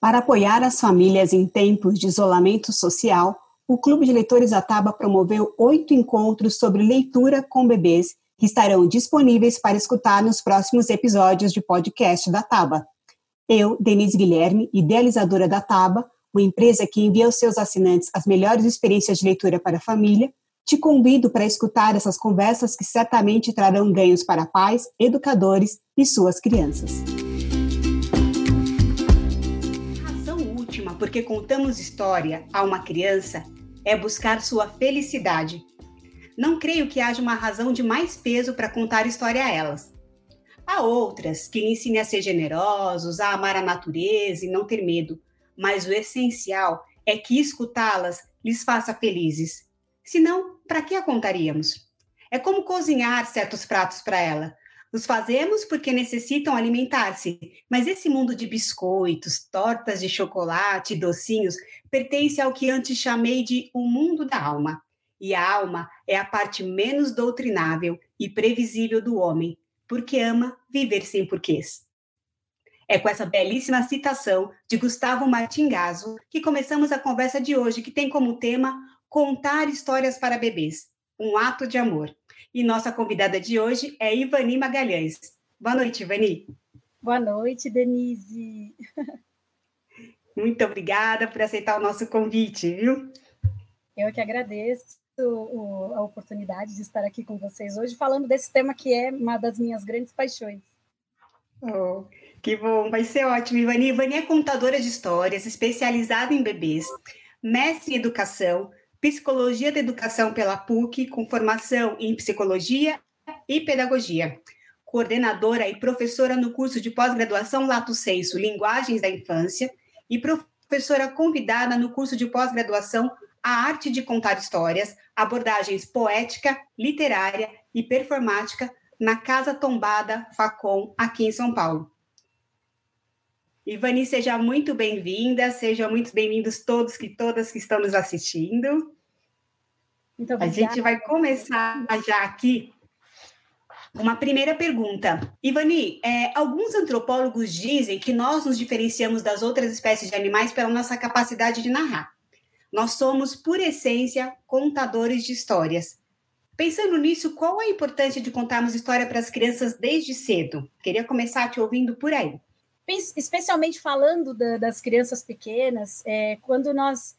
Para apoiar as famílias em tempos de isolamento social, o Clube de Leitores Ataba promoveu oito encontros sobre leitura com bebês que estarão disponíveis para escutar nos próximos episódios de podcast da Taba. Eu, Denise Guilherme, idealizadora da Taba, uma empresa que envia aos seus assinantes as melhores experiências de leitura para a família, te convido para escutar essas conversas que certamente trarão ganhos para pais, educadores e suas crianças. Porque contamos história a uma criança é buscar sua felicidade, não creio que haja uma razão de mais peso para contar história a elas. Há outras que lhe ensinem a ser generosos, a amar a natureza e não ter medo, mas o essencial é que escutá-las lhes faça felizes. Senão, para que a contaríamos? É como cozinhar certos pratos para ela. Os fazemos porque necessitam alimentar-se, mas esse mundo de biscoitos, tortas de chocolate docinhos pertence ao que antes chamei de o mundo da alma. E a alma é a parte menos doutrinável e previsível do homem, porque ama viver sem porquês. É com essa belíssima citação de Gustavo Martingazo que começamos a conversa de hoje, que tem como tema Contar histórias para bebês, um ato de amor. E nossa convidada de hoje é Ivani Magalhães. Boa noite, Ivani. Boa noite, Denise. Muito obrigada por aceitar o nosso convite, viu? Eu que agradeço a oportunidade de estar aqui com vocês hoje, falando desse tema que é uma das minhas grandes paixões. Oh, que bom, vai ser ótimo. Ivani, Ivani é contadora de histórias, especializada em bebês, mestre em educação, psicologia da educação pela PUC, com formação em psicologia e pedagogia. Coordenadora e professora no curso de pós-graduação Lato Senso Linguagens da Infância e professora convidada no curso de pós-graduação a arte de contar histórias, abordagens poética, literária e performática na Casa Tombada Facom, aqui em São Paulo. Ivani, seja muito bem-vinda, sejam muito bem-vindos todos e todas que estão nos assistindo. Muito obrigada. A gente vai começar já aqui uma primeira pergunta. Ivani, é, alguns antropólogos dizem que nós nos diferenciamos das outras espécies de animais pela nossa capacidade de narrar. Nós somos, por essência, contadores de histórias. Pensando nisso, qual a importância de contarmos história para as crianças desde cedo? Queria começar te ouvindo por aí. Especialmente falando da, das crianças pequenas, é, quando nós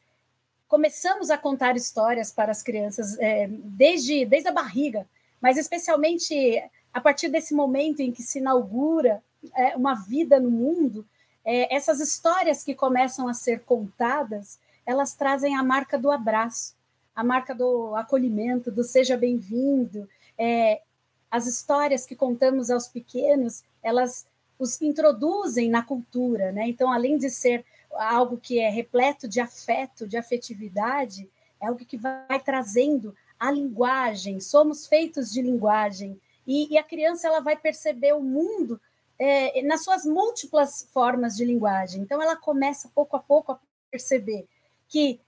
começamos a contar histórias para as crianças é, desde, desde a barriga, mas especialmente a partir desse momento em que se inaugura é, uma vida no mundo, é, essas histórias que começam a ser contadas, elas trazem a marca do abraço, a marca do acolhimento, do seja bem-vindo. É, as histórias que contamos aos pequenos, elas os introduzem na cultura, né? Então, além de ser algo que é repleto de afeto, de afetividade, é algo que vai trazendo a linguagem. Somos feitos de linguagem e, e a criança ela vai perceber o mundo é, nas suas múltiplas formas de linguagem. Então, ela começa pouco a pouco a perceber que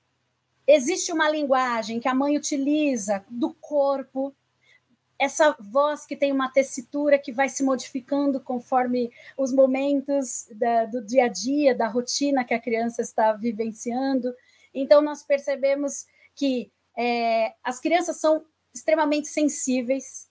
existe uma linguagem que a mãe utiliza do corpo, essa voz que tem uma tessitura que vai se modificando conforme os momentos da, do dia a dia, da rotina que a criança está vivenciando. Então, nós percebemos que é, as crianças são extremamente sensíveis,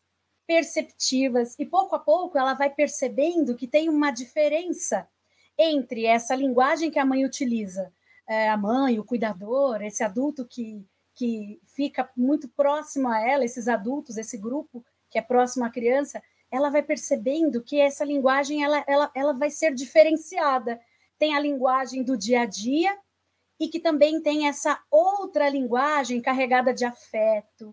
perceptivas, e pouco a pouco ela vai percebendo que tem uma diferença entre essa linguagem que a mãe utiliza é, a mãe, o cuidador, esse adulto que, que fica muito próximo a ela, esses adultos, esse grupo que é próximo à criança, ela vai percebendo que essa linguagem ela, ela, ela vai ser diferenciada. Tem a linguagem do dia a dia e que também tem essa outra linguagem carregada de afeto,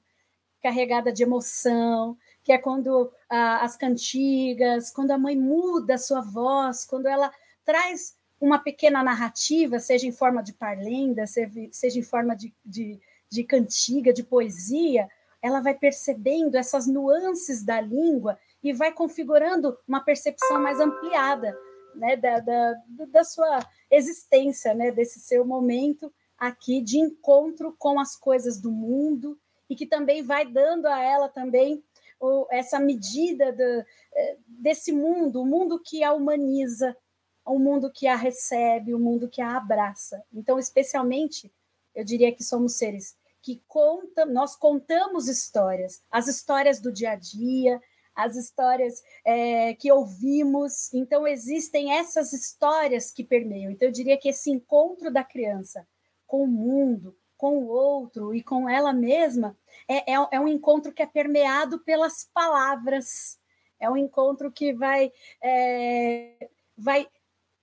carregada de emoção, que é quando ah, as cantigas, quando a mãe muda a sua voz, quando ela traz uma pequena narrativa, seja em forma de parlenda, seja em forma de, de, de cantiga, de poesia, ela vai percebendo essas nuances da língua e vai configurando uma percepção mais ampliada né, da, da, da sua existência, né, desse seu momento aqui de encontro com as coisas do mundo e que também vai dando a ela também essa medida do, eh, desse mundo, o mundo que a humaniza, um mundo que a recebe, um mundo que a abraça. Então, especialmente, eu diria que somos seres que contam, nós contamos histórias, as histórias do dia a dia, as histórias é, que ouvimos. Então, existem essas histórias que permeiam. Então, eu diria que esse encontro da criança com o mundo, com o outro e com ela mesma é, é, é um encontro que é permeado pelas palavras. É um encontro que vai, é, vai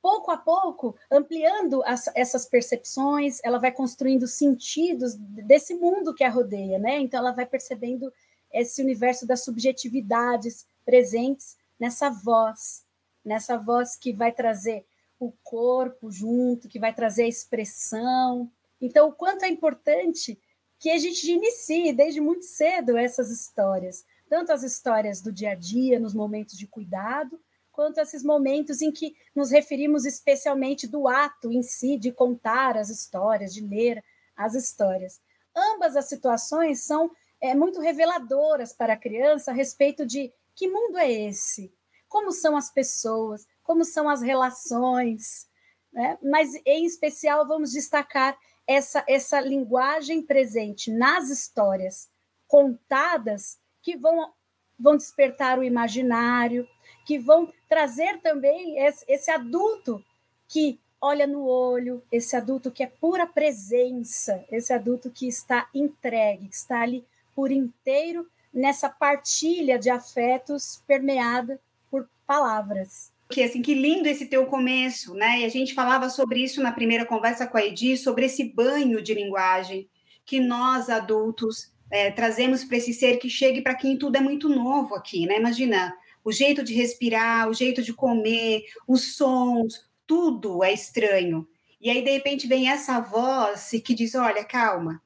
pouco a pouco, ampliando as, essas percepções, ela vai construindo sentidos desse mundo que a rodeia, né? Então, ela vai percebendo esse universo das subjetividades presentes nessa voz, nessa voz que vai trazer o corpo junto, que vai trazer a expressão. Então, o quanto é importante que a gente inicie desde muito cedo essas histórias, tanto as histórias do dia a dia, nos momentos de cuidado, quanto esses momentos em que nos referimos especialmente do ato em si de contar as histórias, de ler as histórias. Ambas as situações são é, muito reveladoras para a criança a respeito de que mundo é esse, como são as pessoas, como são as relações, né? mas em especial vamos destacar essa, essa linguagem presente nas histórias contadas que vão, vão despertar o imaginário, que vão trazer também esse, adulto que olha no olho, esse adulto que é pura presença, esse adulto que está entregue, que está ali por inteiro nessa partilha de afetos permeada por palavras. Que assim, que lindo esse teu começo, né? E a gente falava sobre isso na primeira conversa com a Edi, sobre esse banho de linguagem que nós adultos é, trazemos para esse ser que chegue para quem tudo é muito novo aqui, né? Imagina o jeito de respirar, o jeito de comer, os sons, tudo é estranho. E aí, de repente, vem essa voz que diz: Olha, calma,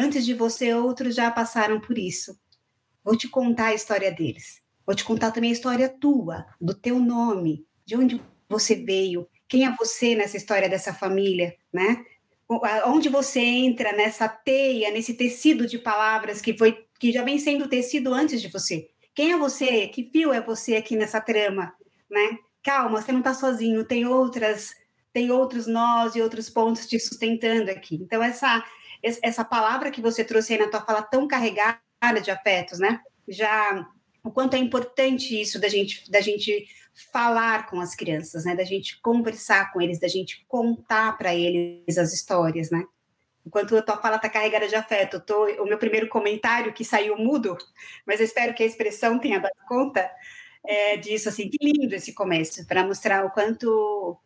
Antes de você, outros já passaram por isso. Vou te contar a história deles. Vou te contar também a história tua, do teu nome, de onde você veio, quem é você nessa história dessa família, né? Onde você entra nessa teia, nesse tecido de palavras que foi que já vem sendo tecido antes de você. Quem é você? Que fio é você aqui nessa trama, né? Calma, você não está sozinho, tem outras, tem outros nós e outros pontos te sustentando aqui. Então essa essa palavra que você trouxe aí na tua fala tão carregada de afetos, né? Já o quanto é importante isso da gente da gente falar com as crianças, né? Da gente conversar com eles, da gente contar para eles as histórias, né? Enquanto a tua fala está carregada de afeto, tô, o meu primeiro comentário que saiu mudo, mas eu espero que a expressão tenha dado conta é, disso, assim, que lindo esse começo, para mostrar o quanto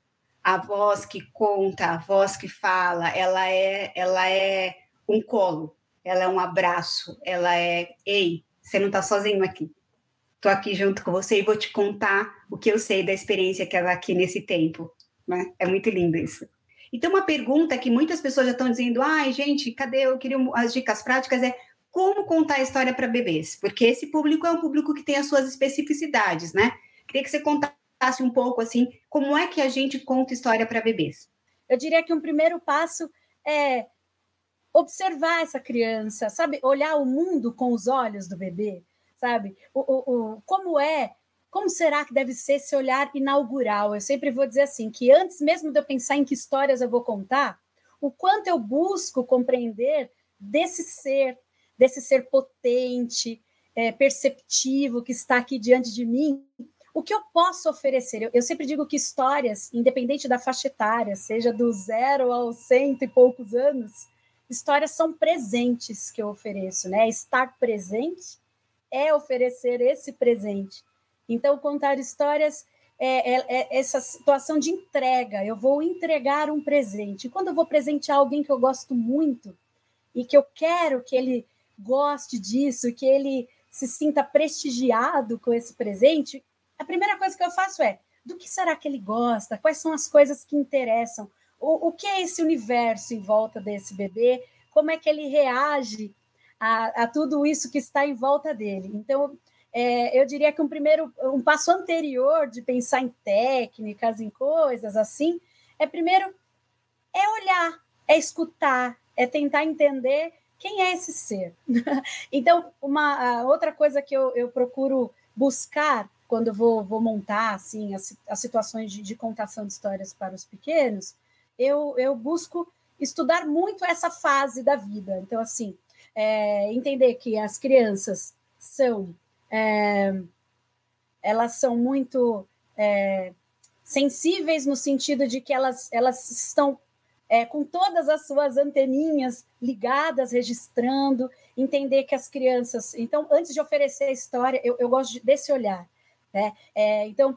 a voz que conta, a voz que fala, ela é, ela é um colo, ela é um abraço, ela é, ei, você não está sozinho aqui. Estou aqui junto com você e vou te contar o que eu sei da experiência que ela é aqui nesse tempo. Né? É muito lindo isso. Então, uma pergunta que muitas pessoas já estão dizendo: ai, gente, cadê? Eu queria as dicas práticas. É como contar a história para bebês? Porque esse público é um público que tem as suas especificidades, né? Queria que você contasse contasse um pouco assim, como é que a gente conta história para bebês? Eu diria que um primeiro passo é observar essa criança, sabe, olhar o mundo com os olhos do bebê, sabe? O, o, o, como é, como será que deve ser esse olhar inaugural? Eu sempre vou dizer assim, que antes mesmo de eu pensar em que histórias eu vou contar, o quanto eu busco compreender desse ser, desse ser potente, é, perceptivo que está aqui diante de mim, o que eu posso oferecer? Eu, eu, sempre digo que histórias, independente da faixa etária, seja do zero aos cento e poucos anos, histórias são presentes que eu ofereço, né? Estar presente é oferecer esse presente. Então, contar histórias é, é, é, essa situação de entrega. Eu vou entregar um presente. Quando eu vou presentear alguém que eu gosto muito e que eu quero que ele goste disso, que ele se sinta prestigiado com esse presente, a primeira coisa que eu faço é: do que será que ele gosta? Quais são as coisas que interessam? O, o que é esse universo em volta desse bebê? Como é que ele reage a, a tudo isso que está em volta dele? Então, é, eu diria que um primeiro, um passo anterior de pensar em técnicas, em coisas assim, é primeiro é olhar, é escutar, é tentar entender quem é esse ser. então, uma outra coisa que eu, eu procuro buscar quando vou, vou montar assim as, as situações de, de, contação de histórias para os pequenos, eu, eu busco estudar muito essa fase da vida. Então, assim, é, entender que as crianças são é, elas são muito é, sensíveis no sentido de que elas, elas estão é, com todas as suas anteninhas ligadas, registrando, entender que as crianças. Então, antes de oferecer a história, eu, eu gosto desse olhar. Né? É, então,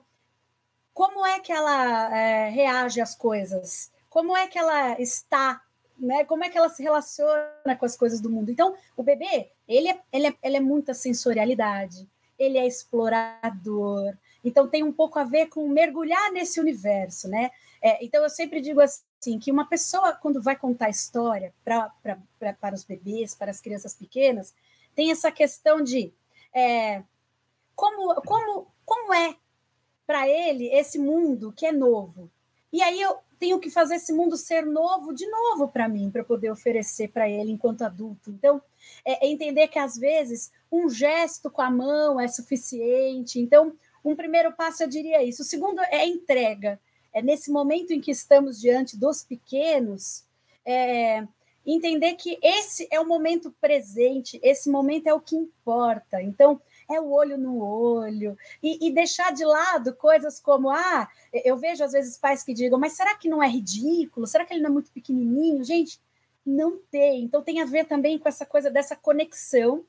como é que ela é, reage às coisas? Como é que ela está? Né? Como é que ela se relaciona com as coisas do mundo? Então, o bebê, ele é, ele é, ele é muita sensorialidade, ele é explorador, então tem um pouco a ver com mergulhar nesse universo, né? É, então eu sempre digo assim que uma pessoa quando vai contar história pra, pra, pra, para os bebês, para as crianças pequenas, tem essa questão de é, como, como, como é para ele esse mundo que é novo. E aí eu tenho que fazer esse mundo ser novo de novo para mim, para poder oferecer para ele enquanto adulto. Então, é, é entender que às vezes um gesto com a mão é suficiente. Então, um primeiro passo eu diria isso. O segundo é entrega. É nesse momento em que estamos diante dos pequenos, é, entender que esse é o momento presente, esse momento é o que importa. Então, é o olho no olho, e, e, deixar de lado coisas como, ah, eu vejo às vezes pais que digam, mas será que não é ridículo? Será que ele não é muito pequenininho? Gente, não tem. Então tem a ver também com essa coisa dessa conexão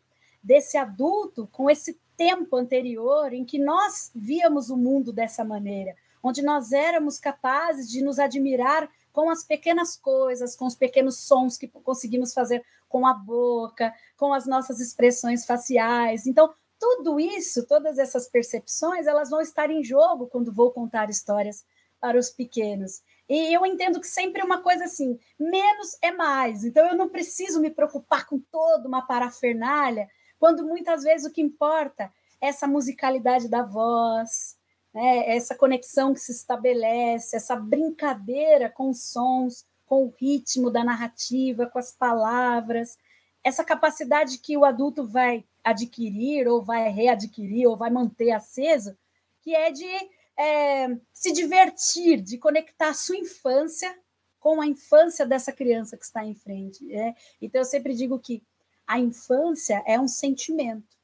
desse adulto com esse tempo anterior em que nós víamos o mundo dessa maneira, onde nós éramos capazes de nos admirar com as pequenas coisas, com os pequenos sons que conseguimos fazer com a boca, com as nossas expressões faciais. Então, tudo isso, todas essas percepções, elas vão estar em jogo quando vou contar histórias para os pequenos. E eu entendo que sempre é uma coisa assim, menos é mais. Então eu não preciso me preocupar com toda uma parafernália quando muitas vezes o que importa é essa musicalidade da voz, né? essa conexão que se estabelece, essa brincadeira com os sons, com o ritmo da narrativa, com as palavras, essa capacidade que o adulto vai adquirir, ou vai readquirir, ou vai manter aceso, que é de é, se divertir, de conectar a sua infância com a infância dessa criança que está em frente. Né? Então, eu sempre digo que a infância é um sentimento,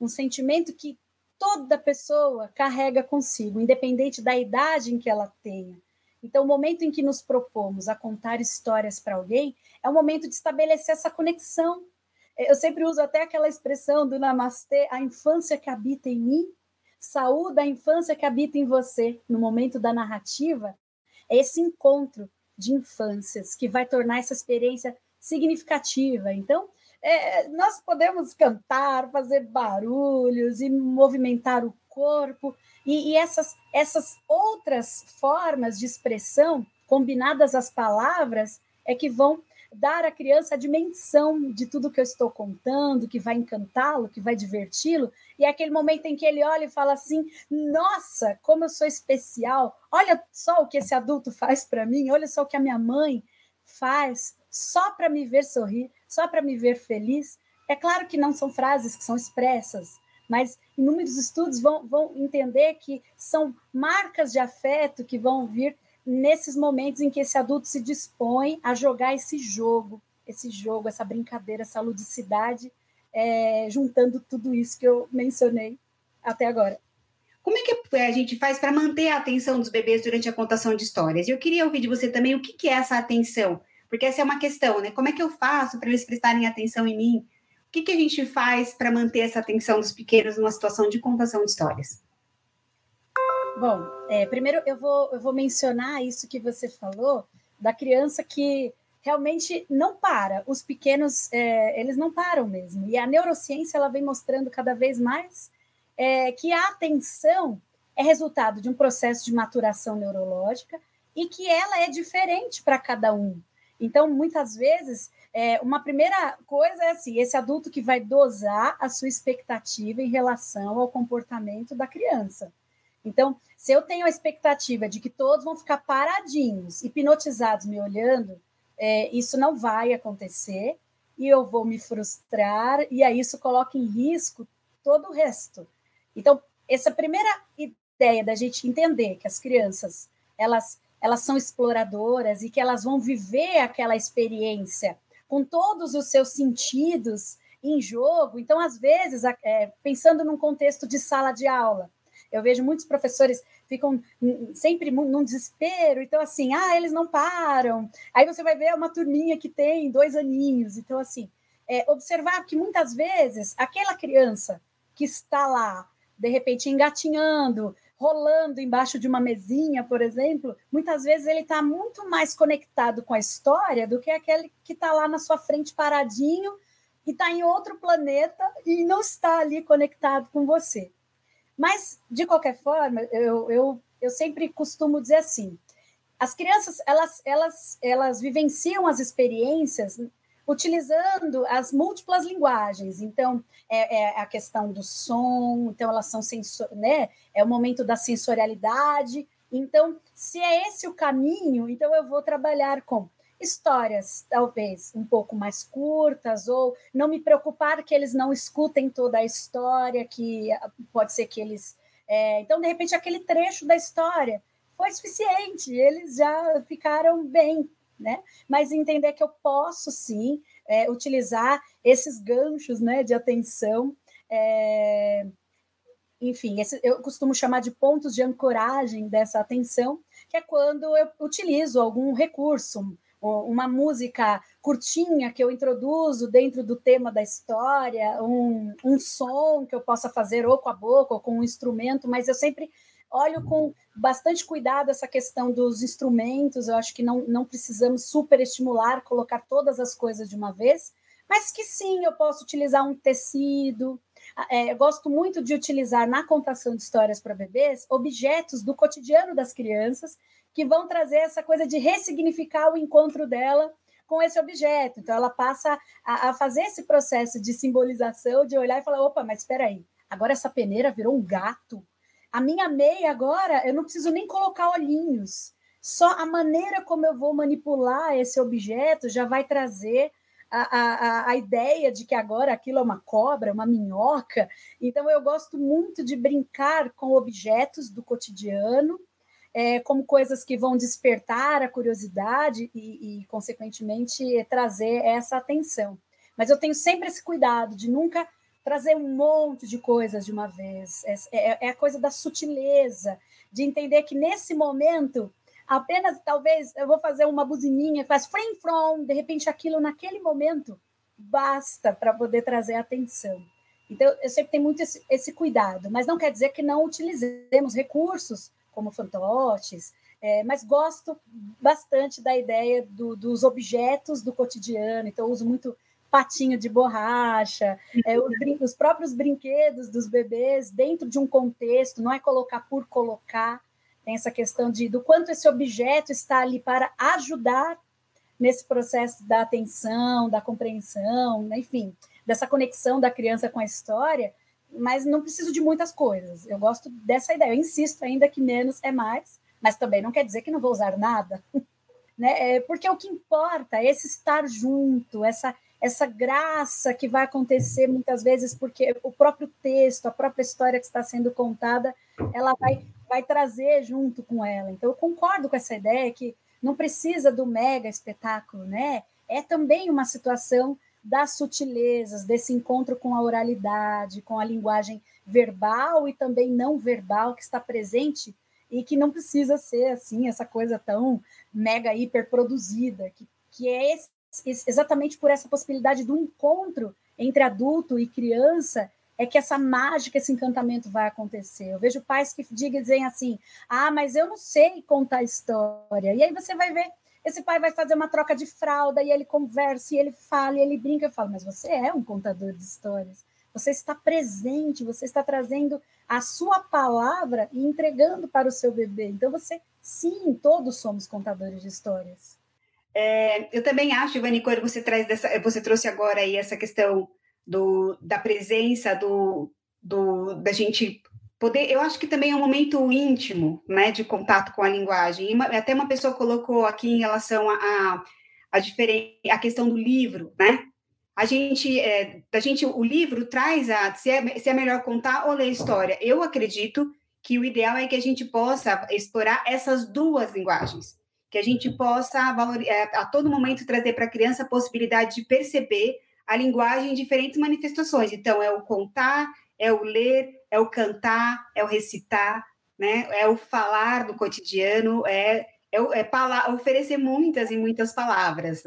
um sentimento que toda pessoa carrega consigo, independente da idade em que ela tenha. Então, o momento em que nos propomos a contar histórias para alguém é o momento de estabelecer essa conexão. Eu sempre uso até aquela expressão do Namastê, a infância que habita em mim, saúde a infância que habita em você. No momento da narrativa, é esse encontro de infâncias que vai tornar essa experiência significativa. Então, é, nós podemos cantar, fazer barulhos e movimentar o corpo, e, e essas, essas outras formas de expressão, combinadas às palavras, é que vão dar à criança a dimensão de tudo que eu estou contando, que vai encantá-lo, que vai diverti-lo, e é aquele momento em que ele olha e fala assim: Nossa, como eu sou especial! Olha só o que esse adulto faz para mim, olha só o que a minha mãe faz, só para me ver sorrir, só para me ver feliz. É claro que não são frases que são expressas, mas inúmeros estudos vão, vão entender que são marcas de afeto que vão vir nesses momentos em que esse adulto se dispõe a jogar esse jogo, esse jogo, essa brincadeira, essa ludicidade, é, juntando tudo isso que eu mencionei até agora. Como é que a gente faz para manter a atenção dos bebês durante a contação de histórias? E eu queria ouvir de você também o que é essa atenção. Porque essa é uma questão, né? Como é que eu faço para eles prestarem atenção em mim? O que, que a gente faz para manter essa atenção dos pequenos numa situação de contação de histórias? Bom, é, primeiro eu vou, eu vou mencionar isso que você falou da criança que realmente não para. Os pequenos, é, eles não param mesmo. E a neurociência ela vem mostrando cada vez mais é, que a atenção é resultado de um processo de maturação neurológica e que ela é diferente para cada um. Então, muitas vezes, é, uma primeira coisa é assim: esse adulto que vai dosar a sua expectativa em relação ao comportamento da criança. Então, se eu tenho a expectativa de que todos vão ficar paradinhos, hipnotizados, me olhando, é, isso não vai acontecer e eu vou me frustrar, e aí isso coloca em risco todo o resto. Então, essa primeira ideia da gente entender que as crianças elas elas são exploradoras e que elas vão viver aquela experiência com todos os seus sentidos em jogo. Então, às vezes, é, pensando num contexto de sala de aula, eu vejo muitos professores ficam sempre num desespero, então assim, ah, eles não param. Aí você vai ver uma turminha que tem dois aninhos, então assim, é, observar que muitas vezes aquela criança que está lá, de repente engatinhando, rolando embaixo de uma mesinha, por exemplo, muitas vezes ele está muito mais conectado com a história do que aquele que está lá na sua frente paradinho e está em outro planeta e não está ali conectado com você. Mas, de qualquer forma, eu, eu, eu sempre costumo dizer assim: as crianças elas, elas, elas vivenciam as experiências utilizando as múltiplas linguagens. Então, é, é, a questão do som, então elas são sensor, né? É o momento da sensorialidade. Então, se é esse o caminho, então eu vou trabalhar com histórias talvez um pouco mais curtas ou não me preocupar que eles não escutem toda a história que pode ser que eles é, então de repente aquele trecho da história foi suficiente eles já ficaram bem né? Mas entender que eu posso sim é, utilizar esses ganchos né de atenção é, enfim, esse, eu costumo chamar de pontos de ancoragem dessa atenção, que é quando eu utilizo algum recurso, uma música curtinha que eu introduzo dentro do tema da história, um, um som que eu possa fazer ou com a boca ou com um instrumento, mas eu sempre olho com bastante cuidado essa questão dos instrumentos. Eu acho que não, não precisamos superestimular, colocar todas as coisas de uma vez, mas que sim, eu posso utilizar um tecido. É, eu gosto muito de utilizar na contação de histórias para bebês objetos do cotidiano das crianças que vão trazer essa coisa de ressignificar o encontro dela com esse objeto. Então, ela passa a, a fazer esse processo de simbolização, de olhar e falar: opa, mas espera aí, agora essa peneira virou um gato. A minha meia agora, eu não preciso nem colocar olhinhos. Só a maneira como eu vou manipular esse objeto já vai trazer a, a, a ideia de que agora aquilo é uma cobra, uma minhoca. Então, eu gosto muito de brincar com objetos do cotidiano é, como coisas que vão despertar a curiosidade e, e, consequentemente, trazer essa atenção. Mas eu tenho sempre esse cuidado de nunca trazer um monte de coisas de uma vez. É, é, é a coisa da sutileza, de entender que nesse momento apenas talvez eu vou fazer uma buzininha faz frame from, de repente aquilo naquele momento basta para poder trazer atenção. Então eu sempre tenho muito esse, esse, cuidado, mas não quer dizer que não utilizemos recursos como fantoches, é, mas gosto bastante da ideia do, dos objetos do cotidiano, então uso muito patinho de borracha, é, os, os, próprios brinquedos dos bebês dentro de um contexto, não é colocar por colocar, tem essa questão de do quanto esse objeto está ali para ajudar nesse processo da atenção, da compreensão, né, enfim, dessa conexão da criança com a história, mas não preciso de muitas coisas. Eu gosto dessa ideia. Eu insisto ainda que menos é mais, mas também não quer dizer que não vou usar nada, né? É porque o que importa é esse estar junto, essa essa graça que vai acontecer muitas vezes porque o próprio texto, a própria história que está sendo contada, ela vai vai trazer junto com ela. Então eu concordo com essa ideia que não precisa do mega espetáculo, né? É também uma situação das sutilezas, desse encontro com a oralidade, com a linguagem verbal e também não verbal que está presente e que não precisa ser assim essa coisa tão mega hiper produzida, que, que é esse, exatamente por essa possibilidade do encontro entre adulto e criança é que essa mágica, esse encantamento vai acontecer. Eu vejo pais que dizem assim: ah, mas eu não sei contar história. E aí você vai ver esse pai vai fazer uma troca de fralda e ele conversa e ele fala e ele brinca. Eu falo, mas você é um contador de histórias. Você está presente, você está trazendo a sua palavra e entregando para o seu bebê. Então, você, sim, todos somos contadores de histórias. É, eu também acho, Ivani, quando você traz dessa, você trouxe agora aí essa questão do, da presença do, do da gente poder, eu acho que também é um momento íntimo, né, de contato com a linguagem. Uma, até uma pessoa colocou aqui em relação a, a, a, a questão do livro, né? a gente, é, a gente, o livro traz a se é, se é melhor contar ou ler história. Eu acredito que o ideal é que a gente possa explorar essas duas linguagens, que a gente possa valor, é, a todo momento trazer para a criança a possibilidade de perceber a linguagem em diferentes manifestações. Então, é o contar, é o ler, é o cantar, é o recitar, né? É o falar no cotidiano, é, é, é oferecer muitas e muitas palavras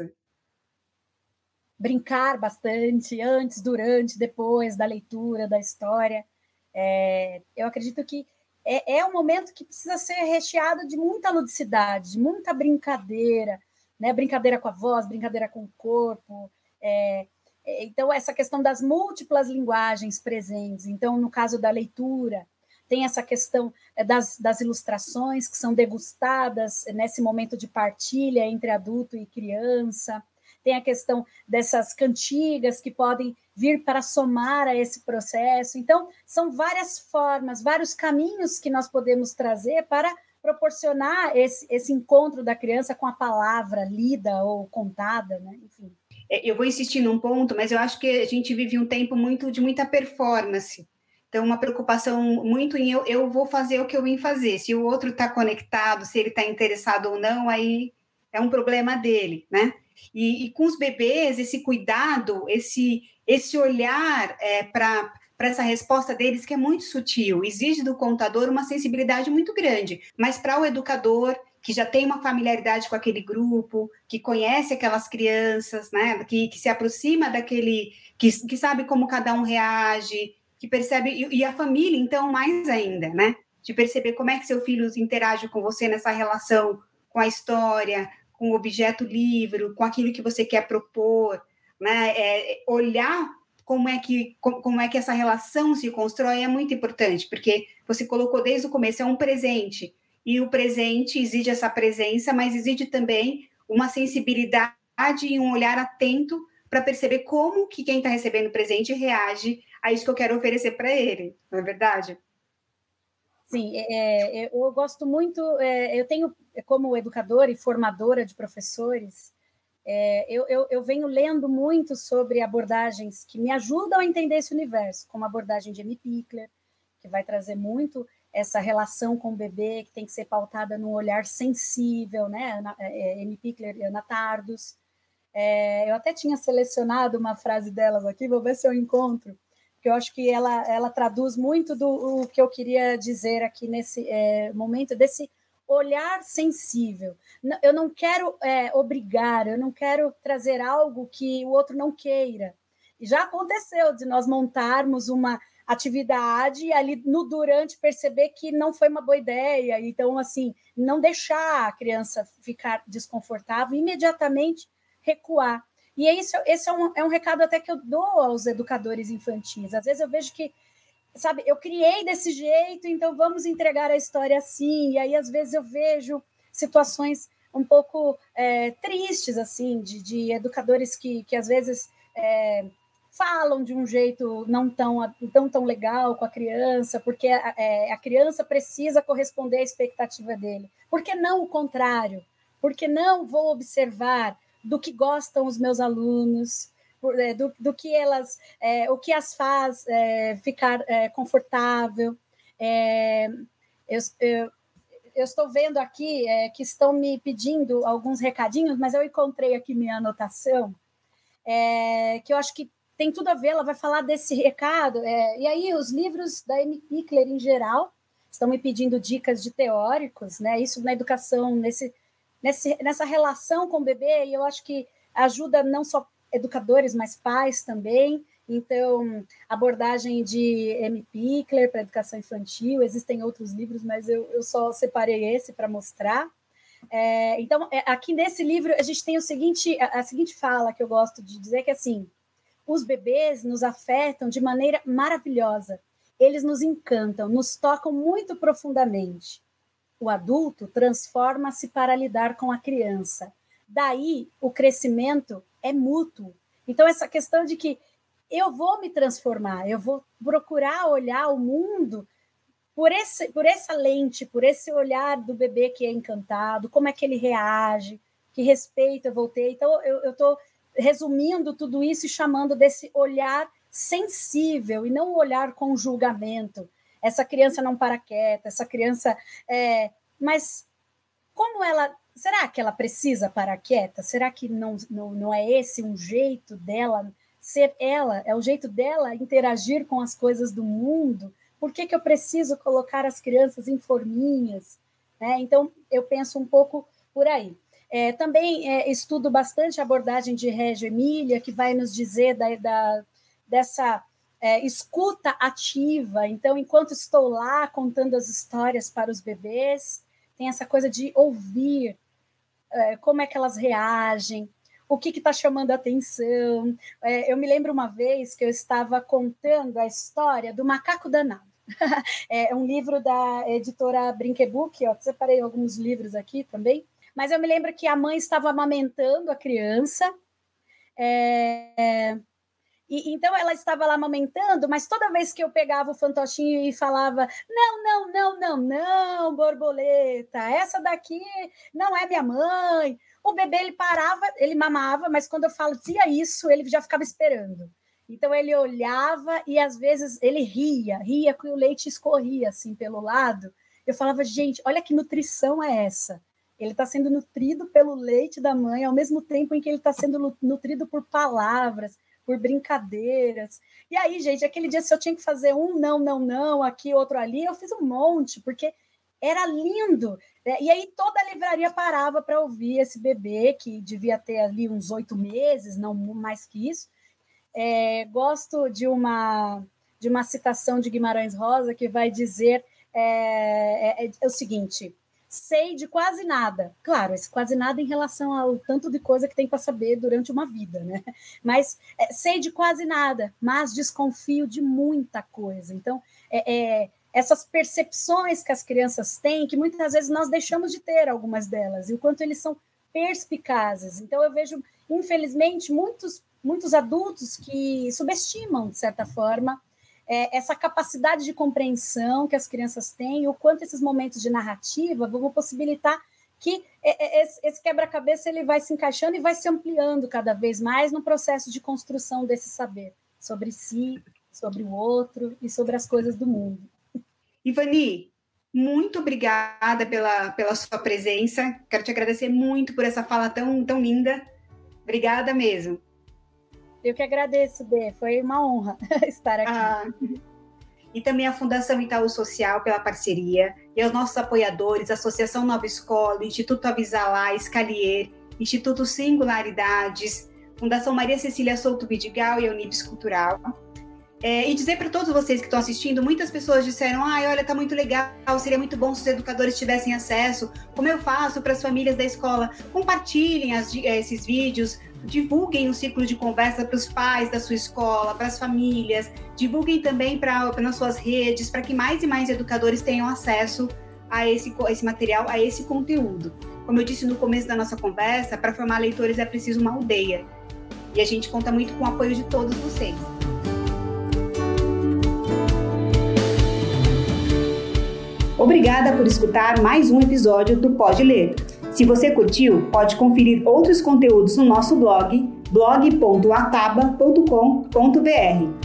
brincar bastante antes, durante, depois da leitura da história. É, eu acredito que é, é, um momento que precisa ser recheado de muita ludicidade, de muita brincadeira, né? Brincadeira com a voz, brincadeira com o corpo. É então, essa questão das múltiplas linguagens presentes. Então, no caso da leitura, tem essa questão é, das, das ilustrações que são degustadas nesse momento de partilha entre adulto e criança tem a questão dessas cantigas que podem vir para somar a esse processo. Então, são várias formas, vários caminhos que nós podemos trazer para proporcionar esse, esse encontro da criança com a palavra lida ou contada, né? Enfim. É, eu vou insistir num ponto, mas eu acho que a gente vive um tempo muito de muita performance. Então, uma preocupação muito em eu, eu vou fazer o que eu vim fazer. Se o outro está conectado, se ele está interessado ou não, aí é um problema dele, né? E, e com os bebês, esse cuidado, esse, esse olhar é, para para essa resposta deles que é muito sutil, exige do contador uma sensibilidade muito grande, mas para o educador que já tem uma familiaridade com aquele grupo, que conhece aquelas crianças, né, que, que se aproxima daquele, que, que sabe como cada um reage, que percebe e, e a família então mais ainda, né, de perceber como é que seu filho interage com você nessa relação com a história, com o objeto livro, com aquilo que você quer propor, né? É, olhar como é que como é que essa relação se constrói é muito importante, porque você colocou desde o começo é um presente e o presente exige essa presença, mas exige também uma sensibilidade e um olhar atento para perceber como que quem está recebendo o presente reage a isso que eu quero oferecer para ele, não é verdade? Sim, é, é, eu gosto muito, é, eu tenho, como educadora e formadora de professores, é, eu, eu, eu, venho lendo muito sobre abordagens que me ajudam a entender esse universo, como a abordagem de Amy Pickler, que vai trazer muito essa relação com o bebê, que tem que ser pautada num olhar sensível, né? É, Amy Pickler e Ana Tardos. É, eu até tinha selecionado uma frase delas aqui, vou ver se eu encontro, porque eu acho que ela, ela traduz muito do o que eu queria dizer aqui nesse é, momento, desse olhar sensível. Eu não quero é, obrigar, eu não quero trazer algo que o outro não queira. E já aconteceu de nós montarmos uma atividade e ali no durante perceber que não foi uma boa ideia. Então, assim, não deixar a criança ficar desconfortável, imediatamente recuar. E é isso, esse é um, é um recado até que eu dou aos educadores infantis. Às vezes eu vejo que, sabe, eu criei desse jeito, então vamos entregar a história assim. E aí, às vezes, eu vejo situações um pouco é, tristes, assim, de, de, educadores que, que às vezes é, falam de um jeito não tão, tão, tão legal com a criança, porque a, é, a criança precisa corresponder à expectativa dele. Por que não o contrário? Por que não vou observar do que gostam os meus alunos, é, do, do que elas, é, o que as faz é, ficar é, confortável. É, eu, eu, eu, estou vendo aqui é, que estão me pedindo alguns recadinhos, mas eu encontrei aqui minha anotação, que eu acho que tem tudo a ver, ela vai falar desse recado. e aí, os livros da Amy Pickler, em geral, estão me pedindo dicas de teóricos, né? Isso na educação, nesse nesse, nessa relação com o bebê, e eu acho que ajuda não só educadores, mas pais também. Então, abordagem de M. Pickler para educação infantil, existem outros livros, mas eu, eu só separei esse para mostrar. É, então, é, aqui nesse livro, a gente tem o seguinte, a, a seguinte fala que eu gosto de dizer, que é assim, os bebês nos afetam de maneira maravilhosa, eles nos encantam, nos tocam muito profundamente o adulto transforma-se para lidar com a criança. Daí, o crescimento é mútuo. Então, essa questão de que eu vou me transformar, eu vou procurar olhar o mundo por, esse, por essa lente, por esse olhar do bebê que é encantado, como é que ele reage, que respeito eu vou ter. Então, eu estou resumindo tudo isso e chamando desse olhar sensível e não olhar com julgamento. Essa criança não para quieta, essa criança. É, mas como ela. Será que ela precisa parar quieta? Será que não, não, não é esse um jeito dela ser ela? É o jeito dela interagir com as coisas do mundo? Por que, que eu preciso colocar as crianças em forminhas? É, então, eu penso um pouco por aí. É, também é, estudo bastante a abordagem de Régio Emília, que vai nos dizer da, da dessa é, escuta ativa. Então, enquanto estou lá contando as histórias para os bebês, tem essa coisa de ouvir é, como é que elas reagem, o que está chamando a atenção. É, eu me lembro uma vez que eu estava contando a história do macaco danado. é um livro da editora Brinquebook, ó, separei alguns livros aqui também, mas eu me lembro que a mãe estava amamentando a criança, é, e, então ela estava lá amamentando, mas toda vez que eu pegava o fantochinho e falava: não, não, não, não, não, borboleta, essa daqui não é minha mãe. O bebê ele parava, ele mamava, mas quando eu fazia isso, ele já ficava esperando. Então ele olhava e às vezes ele ria, ria que o leite escorria assim pelo lado. Eu falava, gente, olha que nutrição é essa. Ele está sendo nutrido pelo leite da mãe, ao mesmo tempo em que ele está sendo nutrido por palavras, por brincadeiras. E aí, gente, aquele dia, se eu tinha que fazer um não, não, não, aqui, outro ali, eu fiz um monte, porque era lindo. Né? E aí toda a livraria parava para ouvir esse bebê, que devia ter ali uns oito meses, não mais que isso. É, gosto de uma, de uma citação de Guimarães Rosa que vai dizer é, é, é o seguinte: sei de quase nada. Claro, esse quase nada em relação ao tanto de coisa que tem para saber durante uma vida, né? Mas é, sei de quase nada, mas desconfio de muita coisa. Então, é, é, essas percepções que as crianças têm, que muitas vezes nós deixamos de ter algumas delas, e o quanto eles são perspicazes. Então, eu vejo, infelizmente, muitos, muitos adultos que subestimam, de certa forma, é, essa capacidade de compreensão que as crianças têm, o quanto esses momentos de narrativa vão possibilitar que é, é, esse quebra-cabeça ele vai se encaixando e vai se ampliando cada vez mais no processo de construção desse saber sobre si, sobre o outro e sobre as coisas do mundo. Ivani, muito obrigada pela, pela sua presença. Quero te agradecer muito por essa fala tão, tão linda. Obrigada mesmo. Eu que agradeço, Bê. Foi uma honra estar aqui. Ah, e também a Fundação Itaú Social pela parceria, e aos nossos apoiadores, Associação Nova Escola, Instituto Avisalá, Escalier, Instituto Singularidades, Fundação Maria Cecília Souto Vidigal e a Unibis Cultural. É, e dizer para todos vocês que estão assistindo, muitas pessoas disseram: ai, olha, tá muito legal, seria muito bom se os educadores tivessem acesso. Como eu faço para as famílias da escola? Compartilhem as, esses vídeos, divulguem o ciclo de conversa para os pais da sua escola, para as famílias, divulguem também para nas suas redes, para que mais e mais educadores tenham acesso a esse, a esse material, a esse conteúdo. Como eu disse no começo da nossa conversa, para formar leitores é preciso uma aldeia. E a gente conta muito com o apoio de todos vocês. Obrigada por escutar mais um episódio do Pode Ler. Se você curtiu, pode conferir outros conteúdos no nosso blog blog.ataba.com.br